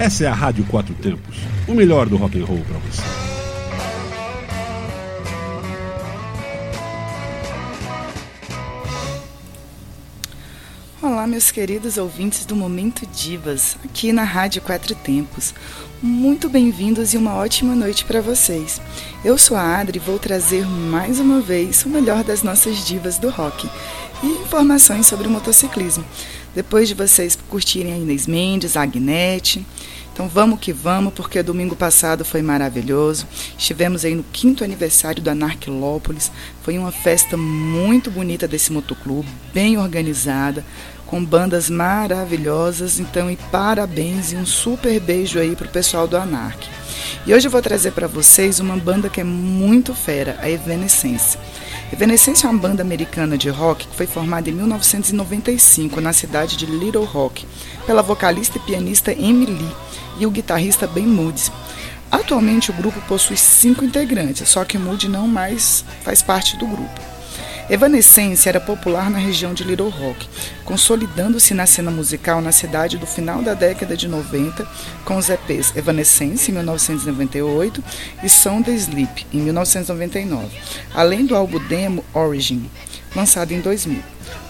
Essa é a Rádio Quatro Tempos, o melhor do rock and roll para você. Olá, meus queridos ouvintes do Momento Divas, aqui na Rádio Quatro Tempos. Muito bem-vindos e uma ótima noite para vocês. Eu sou a Adri e vou trazer mais uma vez o melhor das nossas divas do rock e informações sobre o motociclismo. Depois de vocês curtirem a Inês Mendes, a Agnete. Então vamos que vamos, porque domingo passado foi maravilhoso. Estivemos aí no quinto aniversário da Narquilópolis. Foi uma festa muito bonita desse motoclube, bem organizada, com bandas maravilhosas. Então, e parabéns e um super beijo aí pro pessoal do Anark. E hoje eu vou trazer para vocês uma banda que é muito fera, a Evanescence. Evanescence é uma banda americana de rock que foi formada em 1995 na cidade de Little Rock pela vocalista e pianista Emily e o guitarrista Ben Moody. Atualmente o grupo possui cinco integrantes, só que Moody não mais faz parte do grupo. Evanescence era popular na região de Little Rock, consolidando-se na cena musical na cidade do final da década de 90, com os EPs Evanescence, em 1998, e Sound Sleep, em 1999, além do álbum demo Origin, lançado em 2000.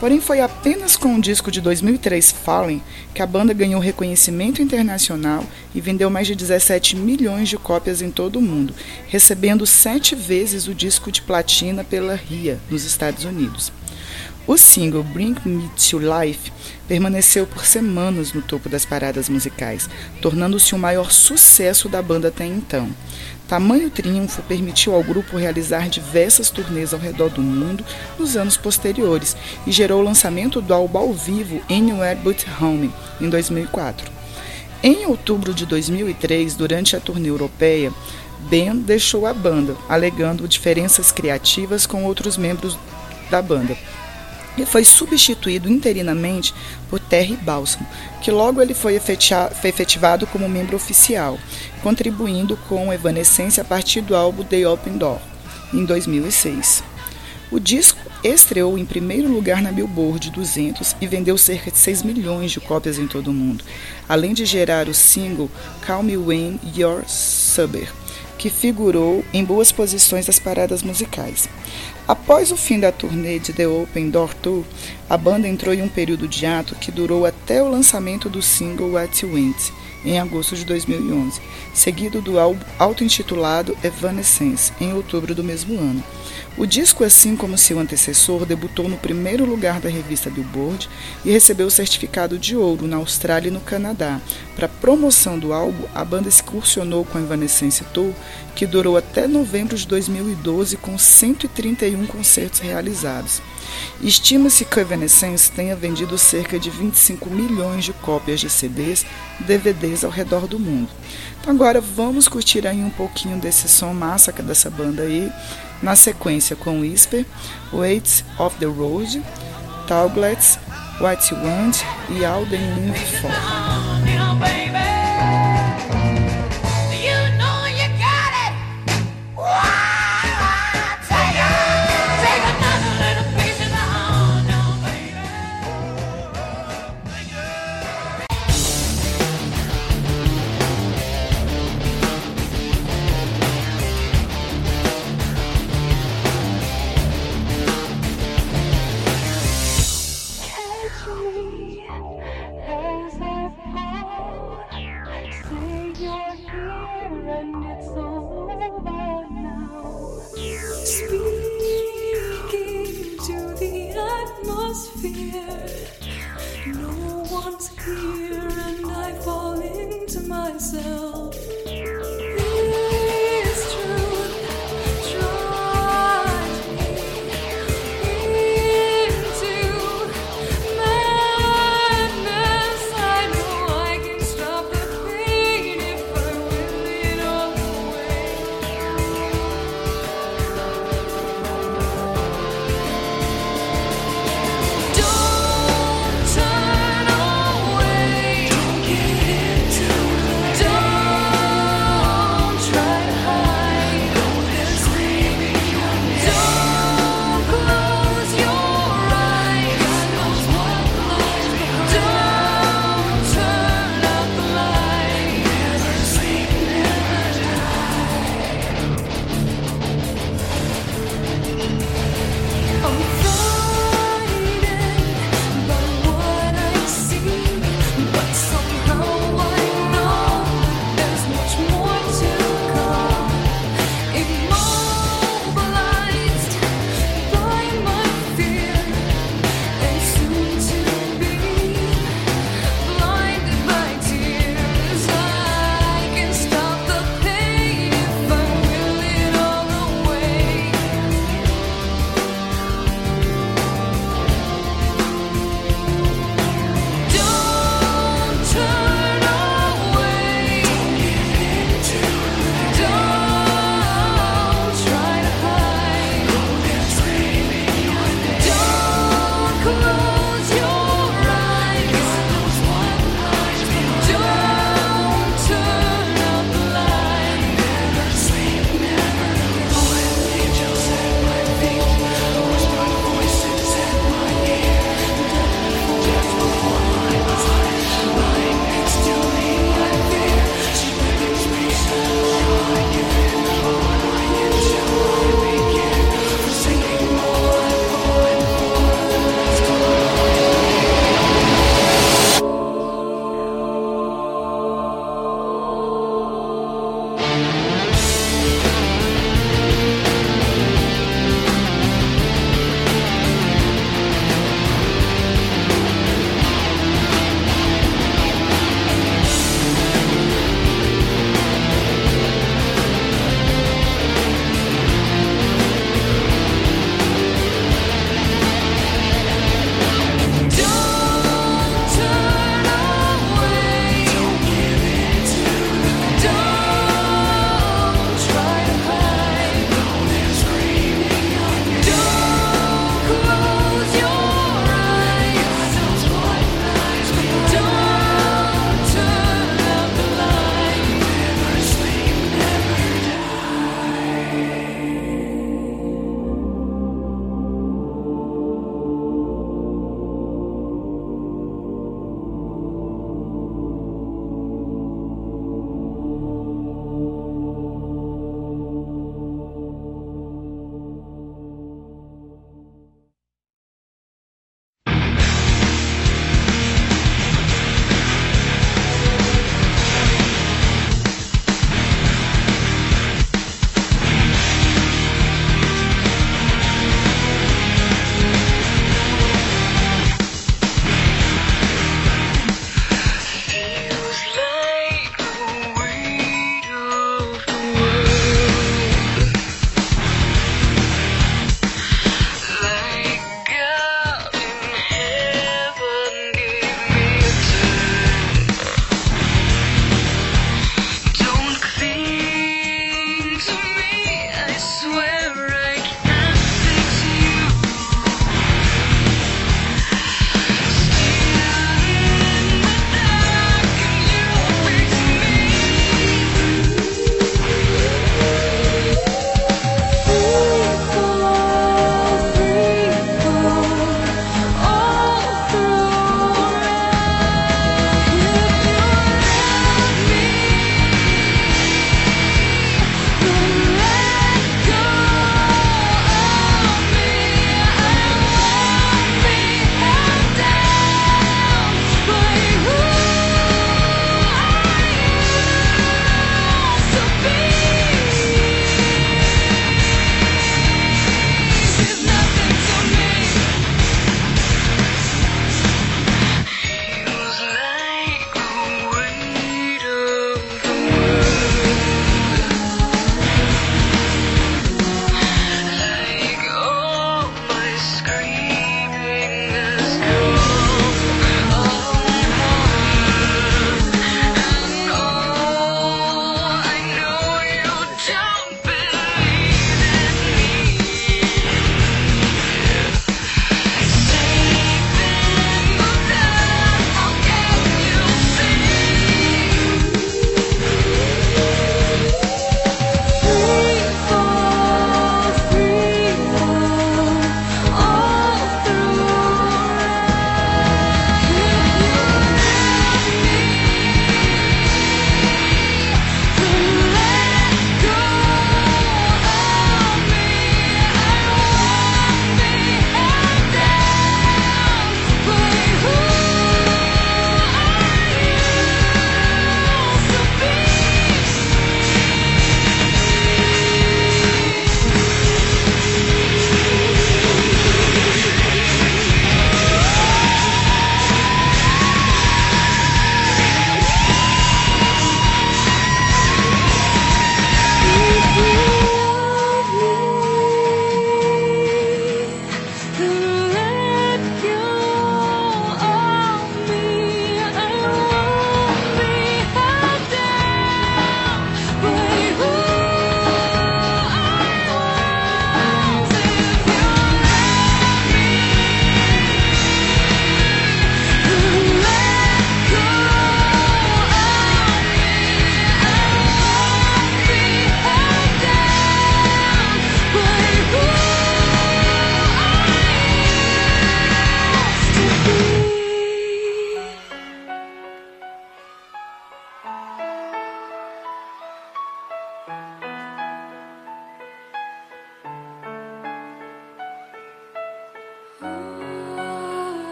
Porém, foi apenas com o disco de 2003, Fallen, que a banda ganhou reconhecimento internacional e vendeu mais de 17 milhões de cópias em todo o mundo, recebendo sete vezes o disco de platina pela RIA, nos Estados Unidos. O single Bring Me to Life permaneceu por semanas no topo das paradas musicais, tornando-se o maior sucesso da banda até então. Tamanho triunfo permitiu ao grupo realizar diversas turnês ao redor do mundo nos anos posteriores e gerou o lançamento do álbum ao vivo Anywhere But Home em 2004. Em outubro de 2003, durante a turnê europeia, Ben deixou a banda, alegando diferenças criativas com outros membros da banda e foi substituído interinamente por Terry Balsam, que logo ele foi efetivado como membro oficial, contribuindo com Evanescence a partir do álbum The Open Door, em 2006. O disco estreou em primeiro lugar na Billboard 200 e vendeu cerca de 6 milhões de cópias em todo o mundo, além de gerar o single Call Me When You're Sober, que figurou em boas posições das paradas musicais. Após o fim da turnê de The Open Door Tour, a banda entrou em um período de ato que durou até o lançamento do single What Went, em agosto de 2011, seguido do álbum auto-intitulado Evanescence, em outubro do mesmo ano. O disco, assim como seu antecessor, debutou no primeiro lugar da revista Billboard e recebeu o certificado de ouro na Austrália e no Canadá. Para promoção do álbum, a banda excursionou com a Evanescence Tour, que durou até novembro de 2012 com 131 concertos realizados. Estima-se que Evanescence tenha vendido cerca de 25 milhões de cópias de CDs, DVDs ao redor do mundo. Então agora vamos curtir aí um pouquinho desse som massa dessa banda aí na sequência com Whisper, Weights of the Road, Tauglets, What You Want e Alden Live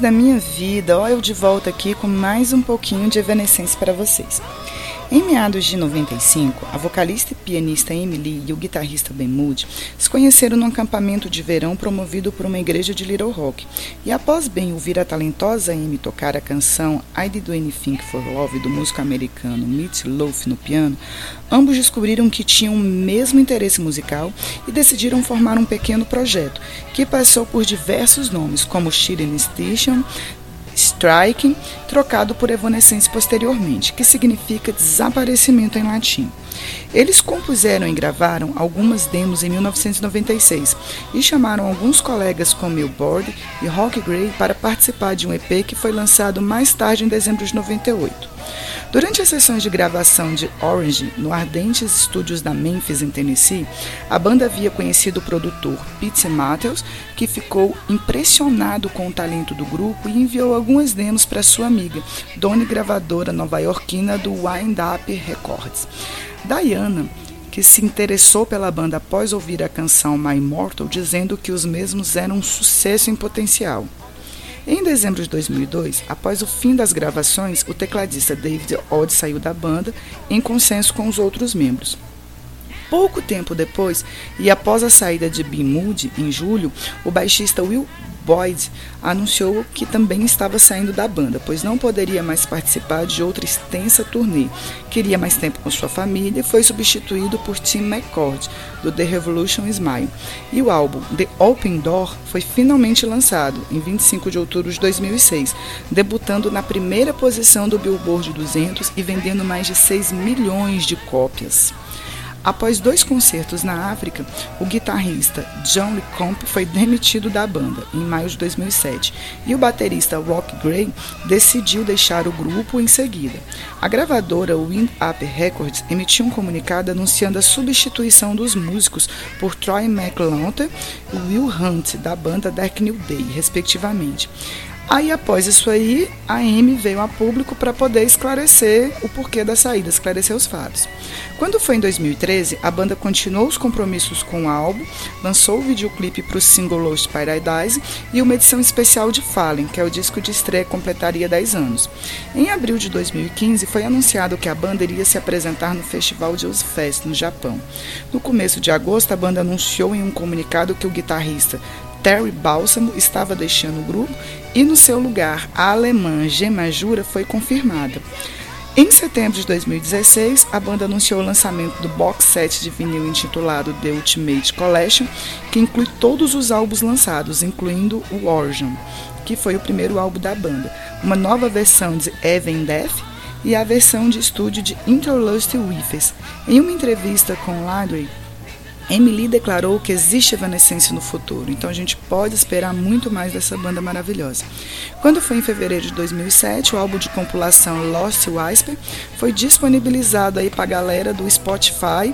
da minha vida, ó, eu de volta aqui com mais um pouquinho de Evanescence para vocês. Em meados de 95, a vocalista e pianista Emily e o guitarrista Ben Moody se conheceram num acampamento de verão promovido por uma igreja de Little Rock. E após Ben ouvir a talentosa Amy tocar a canção I Did Anything for Love do músico americano Mitch Loaf no piano, ambos descobriram que tinham o mesmo interesse musical e decidiram formar um pequeno projeto, que passou por diversos nomes, como Shirin Station, striking, trocado por evanescence posteriormente, que significa desaparecimento em latim. Eles compuseram e gravaram algumas demos em 1996 e chamaram alguns colegas como Billboard e Rock Gray para participar de um EP que foi lançado mais tarde em dezembro de 98. Durante as sessões de gravação de Orange, no Ardentes Studios da Memphis, em Tennessee, a banda havia conhecido o produtor Pete Matthews, que ficou impressionado com o talento do grupo e enviou algumas demos para sua amiga, dona e gravadora nova-iorquina do Wind Up Records. Diana que se interessou pela banda após ouvir a canção My Immortal, dizendo que os mesmos eram um sucesso em potencial. Em dezembro de 2002, após o fim das gravações, o tecladista David Odd saiu da banda em consenso com os outros membros. Pouco tempo depois, e após a saída de B. Moody, em julho, o baixista Will Boyd anunciou que também estava saindo da banda, pois não poderia mais participar de outra extensa turnê. Queria mais tempo com sua família e foi substituído por Tim McCord, do The Revolution Smile. E o álbum The Open Door foi finalmente lançado em 25 de outubro de 2006, debutando na primeira posição do Billboard 200 e vendendo mais de 6 milhões de cópias. Após dois concertos na África, o guitarrista John Lecomte foi demitido da banda em maio de 2007 e o baterista Rock Gray decidiu deixar o grupo em seguida. A gravadora Wind Up Records emitiu um comunicado anunciando a substituição dos músicos por Troy McLaughlin e Will Hunt da banda Dark New Day, respectivamente. Aí, após isso aí, a Amy veio a público para poder esclarecer o porquê da saída, esclarecer os fatos. Quando foi em 2013, a banda continuou os compromissos com o álbum, lançou o videoclipe para o single Lost Paradise e uma edição especial de Fallen, que é o disco de estreia que completaria 10 anos. Em abril de 2015, foi anunciado que a banda iria se apresentar no Festival de Fest, no Japão. No começo de agosto, a banda anunciou em um comunicado que o guitarrista Terry Balsamo estava deixando o grupo e no seu lugar a alemã Gemma Jura foi confirmada. Em setembro de 2016, a banda anunciou o lançamento do box set de vinil intitulado The Ultimate Collection, que inclui todos os álbuns lançados, incluindo o Origin, que foi o primeiro álbum da banda, uma nova versão de Even Death e a versão de estúdio de Interlust Wifes. Em uma entrevista com Ladry, Emily declarou que existe Evanescence no futuro, então a gente pode esperar muito mais dessa banda maravilhosa. Quando foi em fevereiro de 2007, o álbum de compilação Lost Whisper foi disponibilizado aí para a galera do Spotify,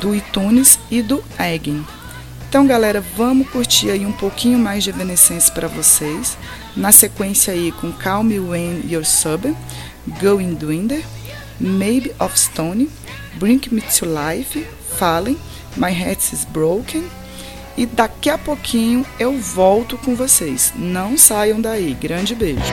do iTunes e do Egg. Então, galera, vamos curtir aí um pouquinho mais de Evanescence para vocês. Na sequência aí com Calm Me When You're Sober, Going Dwinder, Maybe of Stone, Bring Me to Life, falem, My Heart is Broken. E daqui a pouquinho eu volto com vocês. Não saiam daí. Grande beijo.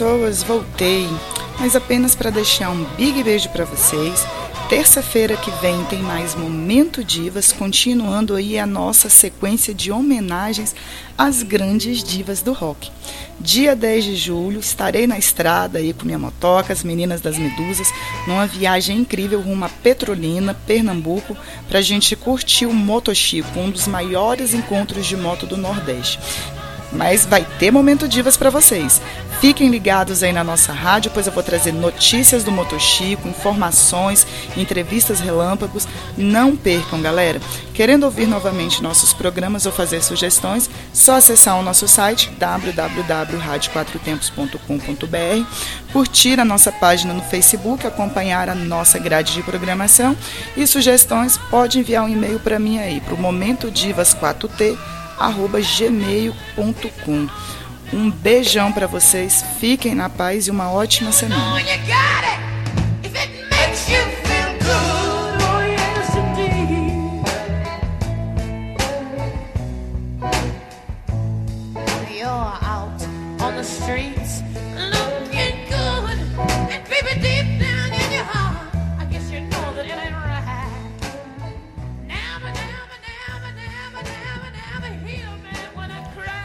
Pessoas, voltei, mas apenas para deixar um big beijo para vocês. Terça-feira que vem tem mais Momento Divas, continuando aí a nossa sequência de homenagens às grandes divas do rock. Dia 10 de julho estarei na estrada aí com minha motoca, as meninas das Medusas, numa viagem incrível rumo a Petrolina, Pernambuco, para a gente curtir o Motochico, um dos maiores encontros de moto do Nordeste mas vai ter Momento Divas para vocês. Fiquem ligados aí na nossa rádio, pois eu vou trazer notícias do Motochico, informações, entrevistas relâmpagos. Não percam, galera. Querendo ouvir novamente nossos programas ou fazer sugestões, só acessar o nosso site www.radioquatrotempos.com.br, curtir a nossa página no Facebook, acompanhar a nossa grade de programação e sugestões, pode enviar um e-mail para mim aí, para o Momento Divas 4T gmail.com. Um beijão para vocês, fiquem na paz e uma ótima semana. You're out on the streets